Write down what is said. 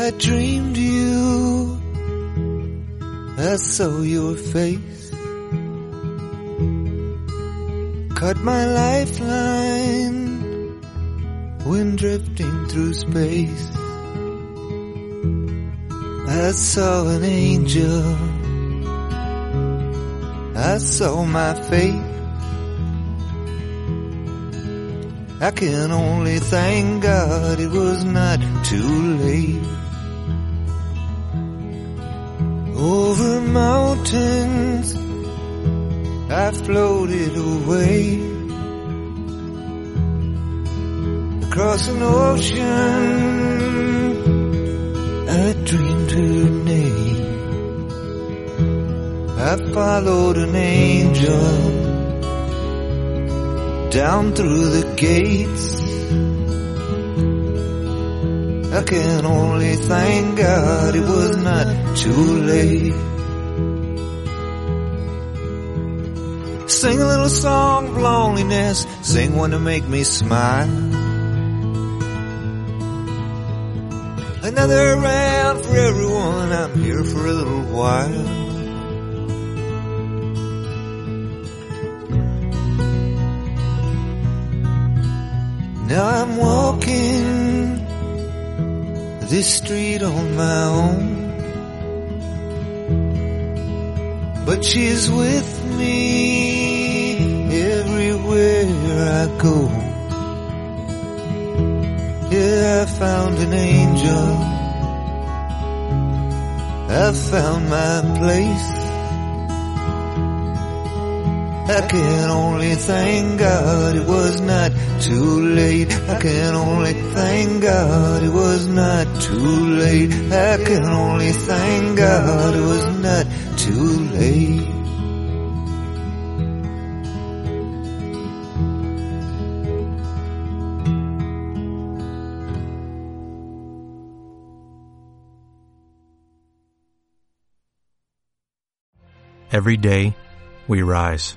I dreamed you. I saw your face. Cut my lifeline when drifting through space. I saw an angel. I saw my fate. I can only thank God it was not too late. Over mountains, I floated away. Across an ocean, I dreamed her name. I followed an angel down through the gates. I can only thank God it was not too late. Sing a little song of loneliness, sing one to make me smile. Another round for everyone, I'm here for a little while. Now I'm walking this street on my own. But she's with me everywhere I go. Yeah, I found an angel. I found my place. I can only thank God it was not too late. I can only thank God it was not too late. I can only thank God it was not too late. Every day, we rise,